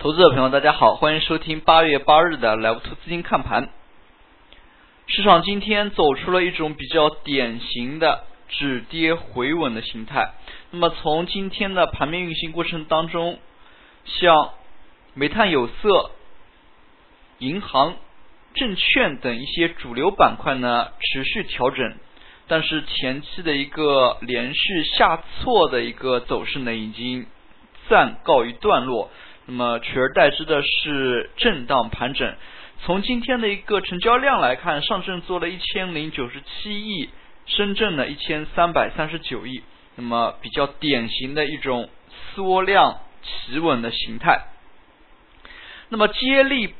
投资者朋友，大家好，欢迎收听八月八日的 Live 图资金看盘。市场今天走出了一种比较典型的止跌回稳的形态。那么从今天的盘面运行过程当中，像煤炭、有色、银行、证券等一些主流板块呢持续调整，但是前期的一个连续下挫的一个走势呢已经暂告一段落。那么取而代之的是震荡盘整。从今天的一个成交量来看，上证做了一千零九十七亿，深圳呢一千三百三十九亿。那么比较典型的一种缩量企稳的形态。那么接力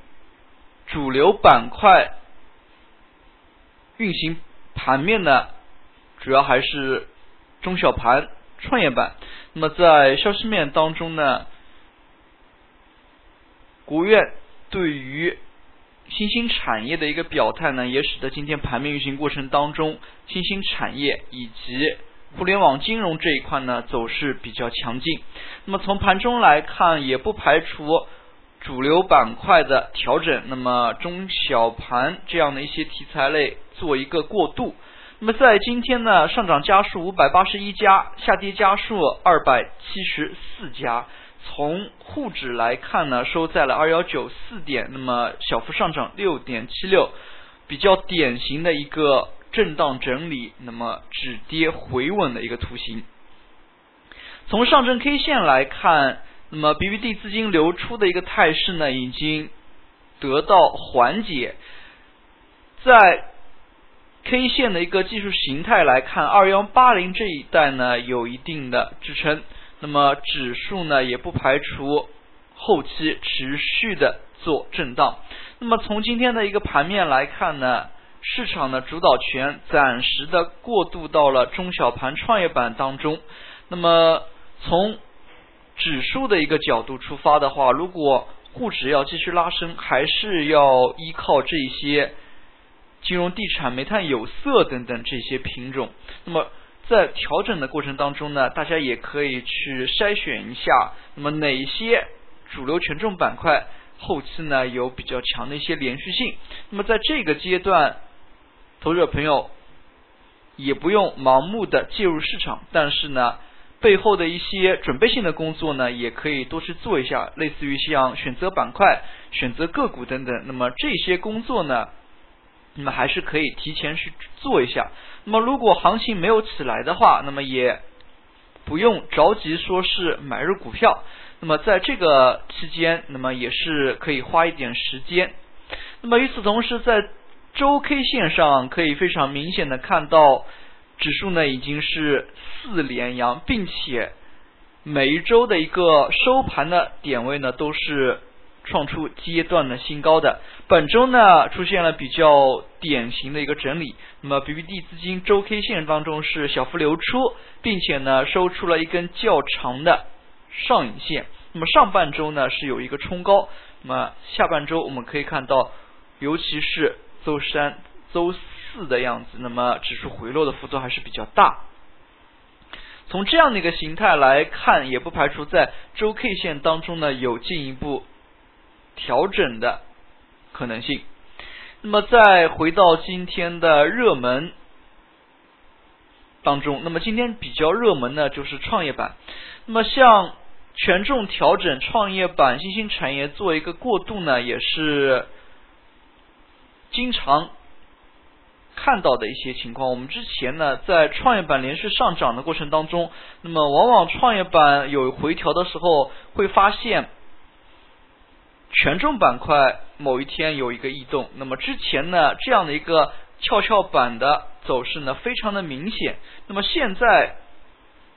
主流板块运行盘面呢，主要还是中小盘、创业板。那么在消息面当中呢？国务院对于新兴产业的一个表态呢，也使得今天盘面运行过程当中，新兴产业以及互联网金融这一块呢走势比较强劲。那么从盘中来看，也不排除主流板块的调整，那么中小盘这样的一些题材类做一个过渡。那么在今天呢，上涨家数五百八十一家，下跌家数二百七十四家。从沪指来看呢，收在了二幺九四点，那么小幅上涨六点七六，比较典型的一个震荡整理，那么止跌回稳的一个图形。从上证 K 线来看，那么 BBD 资金流出的一个态势呢，已经得到缓解。在 K 线的一个技术形态来看，二幺八零这一带呢，有一定的支撑。那么指数呢也不排除后期持续的做震荡。那么从今天的一个盘面来看呢，市场的主导权暂时的过渡到了中小盘创业板当中。那么从指数的一个角度出发的话，如果沪指要继续拉升，还是要依靠这些金融、地产、煤炭、有色等等这些品种。那么在调整的过程当中呢，大家也可以去筛选一下，那么哪一些主流权重板块后期呢有比较强的一些连续性？那么在这个阶段，投资者朋友也不用盲目的介入市场，但是呢，背后的一些准备性的工作呢，也可以多去做一下，类似于像选择板块、选择个股等等。那么这些工作呢？那么还是可以提前去做一下。那么如果行情没有起来的话，那么也不用着急说是买入股票。那么在这个期间，那么也是可以花一点时间。那么与此同时，在周 K 线上可以非常明显的看到，指数呢已经是四连阳，并且每一周的一个收盘的点位呢都是。创出阶段的新高的，本周呢出现了比较典型的一个整理，那么 BBD 资金周 K 线当中是小幅流出，并且呢收出了一根较长的上影线，那么上半周呢是有一个冲高，那么下半周我们可以看到，尤其是周三、周四的样子，那么指数回落的幅度还是比较大。从这样的一个形态来看，也不排除在周 K 线当中呢有进一步。调整的可能性。那么再回到今天的热门当中，那么今天比较热门呢就是创业板。那么像权重调整、创业板、新兴产业做一个过渡呢，也是经常看到的一些情况。我们之前呢在创业板连续上涨的过程当中，那么往往创业板有回调的时候，会发现。权重板块某一天有一个异动，那么之前呢这样的一个跷跷板的走势呢非常的明显，那么现在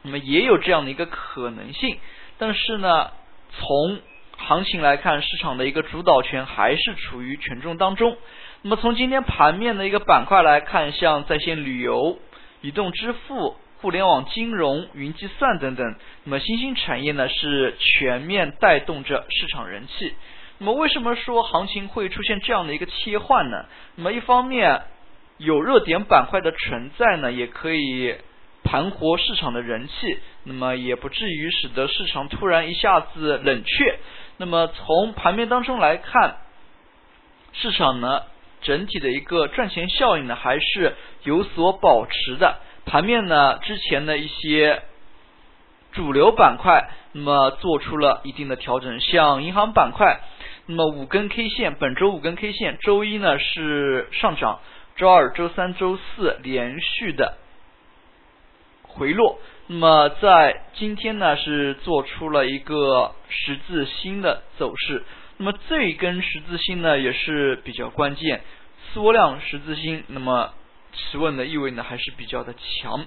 那么也有这样的一个可能性，但是呢从行情来看，市场的一个主导权还是处于权重当中。那么从今天盘面的一个板块来看，像在线旅游、移动支付、互联网金融、云计算等等，那么新兴产业呢是全面带动着市场人气。那么为什么说行情会出现这样的一个切换呢？那么一方面有热点板块的存在呢，也可以盘活市场的人气，那么也不至于使得市场突然一下子冷却。那么从盘面当中来看，市场呢整体的一个赚钱效应呢还是有所保持的。盘面呢之前的一些主流板块，那么做出了一定的调整，像银行板块，那么五根 K 线，本周五根 K 线，周一呢是上涨，周二、周三、周四连续的回落。那么在今天呢，是做出了一个十字星的走势。那么这一根十字星呢，也是比较关键，缩量十字星。那么企稳的意味呢，还是比较的强。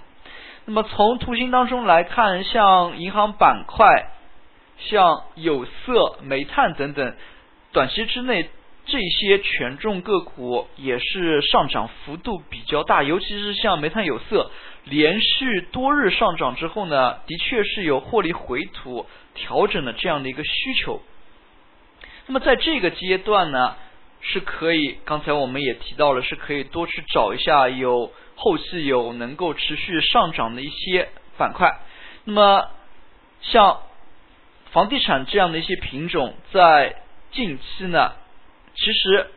那么从图形当中来看，像银行板块、像有色、煤炭等等，短期之内这些权重个股也是上涨幅度比较大，尤其是像煤炭、有色。连续多日上涨之后呢，的确是有获利回吐调整的这样的一个需求。那么在这个阶段呢，是可以，刚才我们也提到了，是可以多去找一下有后期有能够持续上涨的一些板块。那么像房地产这样的一些品种，在近期呢，其实。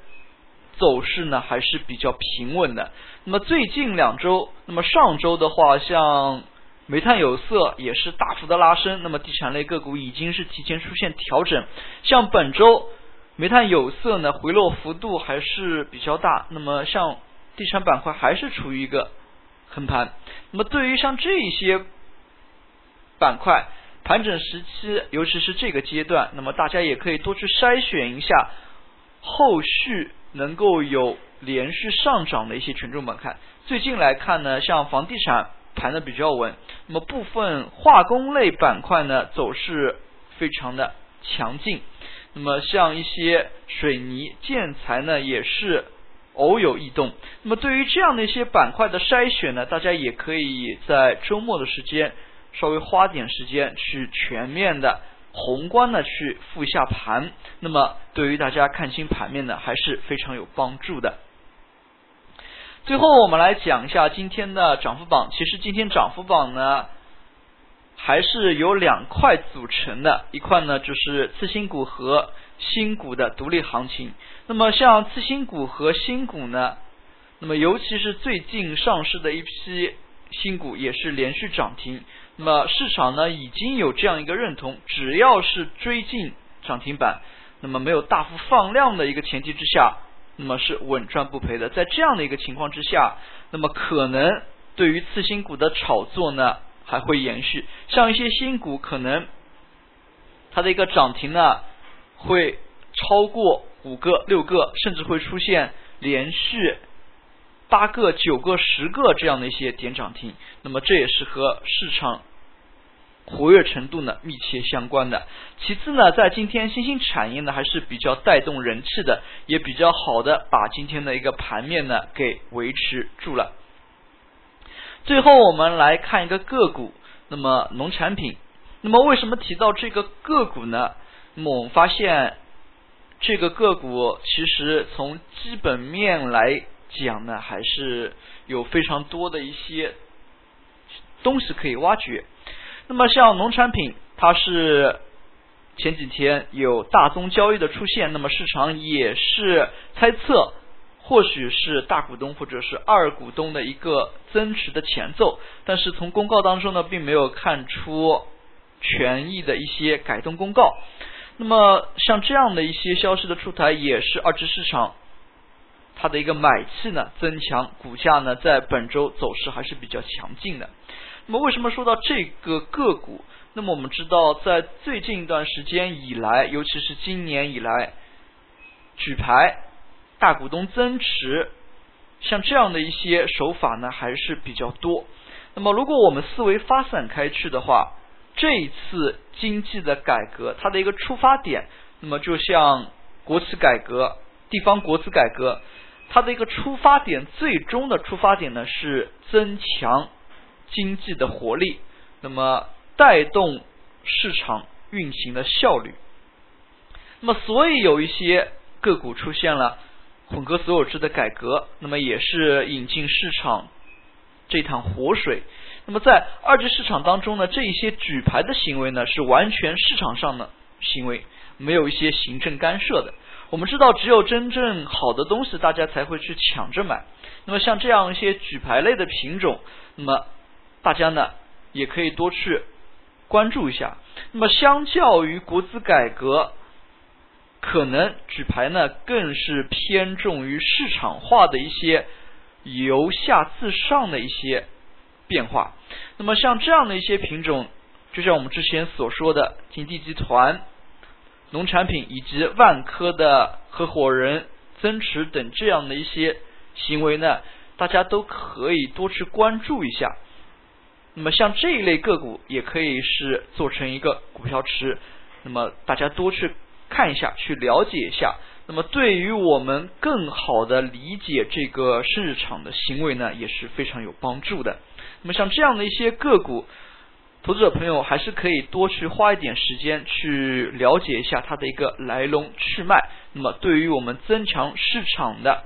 走势呢还是比较平稳的。那么最近两周，那么上周的话，像煤炭、有色也是大幅的拉升。那么地产类个股已经是提前出现调整。像本周煤炭、有色呢回落幅度还是比较大。那么像地产板块还是处于一个横盘。那么对于像这些板块盘整时期，尤其是这个阶段，那么大家也可以多去筛选一下后续。能够有连续上涨的一些权重板块，最近来看呢，像房地产盘的比较稳，那么部分化工类板块呢走势非常的强劲，那么像一些水泥建材呢也是偶有异动，那么对于这样的一些板块的筛选呢，大家也可以在周末的时间稍微花点时间去全面的。宏观的去复一下盘，那么对于大家看清盘面呢，还是非常有帮助的。最后我们来讲一下今天的涨幅榜。其实今天涨幅榜呢，还是由两块组成的，一块呢就是次新股和新股的独立行情。那么像次新股和新股呢，那么尤其是最近上市的一批新股，也是连续涨停。那么市场呢已经有这样一个认同，只要是追进涨停板，那么没有大幅放量的一个前提之下，那么是稳赚不赔的。在这样的一个情况之下，那么可能对于次新股的炒作呢还会延续，像一些新股可能它的一个涨停呢会超过五个、六个，甚至会出现连续。八个、九个、十个这样的一些点涨停，那么这也是和市场活跃程度呢密切相关的。其次呢，在今天新兴产业呢还是比较带动人气的，也比较好的把今天的一个盘面呢给维持住了。最后我们来看一个个股，那么农产品。那么为什么提到这个个股呢？那么我们发现这个个股其实从基本面来。讲呢，还是有非常多的一些东西可以挖掘。那么像农产品，它是前几天有大宗交易的出现，那么市场也是猜测，或许是大股东或者是二股东的一个增持的前奏。但是从公告当中呢，并没有看出权益的一些改动公告。那么像这样的一些消息的出台，也是二级市场。它的一个买气呢增强，股价呢在本周走势还是比较强劲的。那么为什么说到这个个股？那么我们知道，在最近一段时间以来，尤其是今年以来，举牌、大股东增持，像这样的一些手法呢还是比较多。那么如果我们思维发散开去的话，这一次经济的改革，它的一个出发点，那么就像国企改革、地方国资改革。它的一个出发点，最终的出发点呢是增强经济的活力，那么带动市场运行的效率。那么，所以有一些个股出现了混合所有制的改革，那么也是引进市场这趟活水。那么，在二级市场当中呢，这一些举牌的行为呢，是完全市场上的行为，没有一些行政干涉的。我们知道，只有真正好的东西，大家才会去抢着买。那么像这样一些举牌类的品种，那么大家呢也可以多去关注一下。那么相较于国资改革，可能举牌呢更是偏重于市场化的一些由下自上的一些变化。那么像这样的一些品种，就像我们之前所说的金地集团。农产品以及万科的合伙人增持等这样的一些行为呢，大家都可以多去关注一下。那么像这一类个股也可以是做成一个股票池，那么大家多去看一下，去了解一下。那么对于我们更好的理解这个市场的行为呢，也是非常有帮助的。那么像这样的一些个股。投资者朋友还是可以多去花一点时间去了解一下它的一个来龙去脉，那么对于我们增强市场的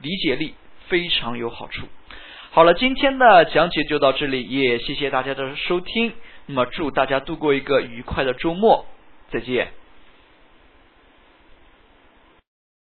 理解力非常有好处。好了，今天的讲解就到这里，也谢谢大家的收听。那么祝大家度过一个愉快的周末，再见。